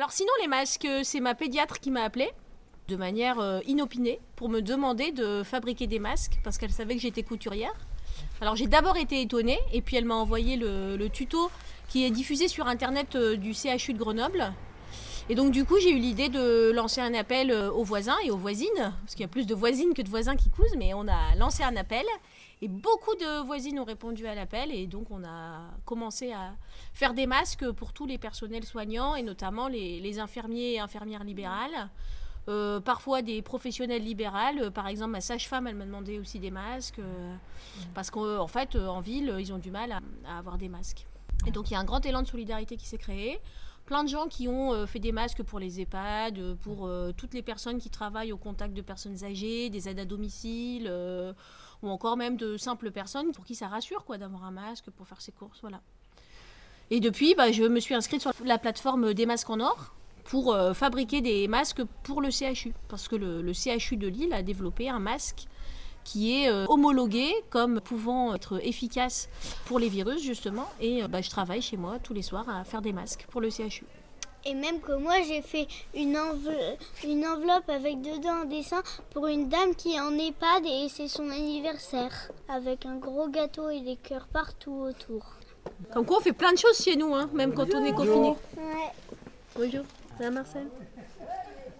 Alors sinon, les masques, c'est ma pédiatre qui m'a appelé de manière euh, inopinée pour me demander de fabriquer des masques parce qu'elle savait que j'étais couturière. Alors j'ai d'abord été étonnée et puis elle m'a envoyé le, tuto qui est diffusé sur internet euh, du CHU de Grenoble. Et donc du coup j'ai eu l'idée de lancer un appel euh, aux voisins et aux voisines, parce qu'il y a plus de voisines que de voisins qui cousent, mais on a lancé un appel et beaucoup de voisines ont répondu à l'appel et donc on a commencé à faire des masques pour tous les personnels soignants et notamment les infirmiers et infirmières libérales. Euh, parfois des professionnels libérales, par exemple ma sage-femme, elle m'a demandé aussi des masques, euh, parce qu'en fait en ville ils ont du mal à, avoir des masques. Et donc il y a un grand élan de solidarité qui s'est créé. Plein de gens qui ont fait des masques pour les EHPAD, pour toutes les personnes qui travaillent au contact de personnes âgées, des aides à domicile, ou encore même de simples personnes pour qui ça rassure quoi d'avoir un masque pour faire ses courses. Et depuis, bah, je me suis inscrite sur la plateforme des masques en or, pour euh, fabriquer des masques pour le CHU. Parce que le, CHU de Lille a développé un masque qui est euh, homologué comme pouvant être efficace pour les virus justement. Et euh, bah, je travaille chez moi tous les soirs à faire des masques pour le CHU. Et même que moi, j'ai fait une, une enveloppe avec dedans un dessin pour une dame qui est en EHPAD et c'est son anniversaire. Avec un gros gâteau et des cœurs partout autour. Comme quoi, on fait plein de choses chez nous, hein, même quand on est confiné. Ouais. Bonjour. Ça Marcel?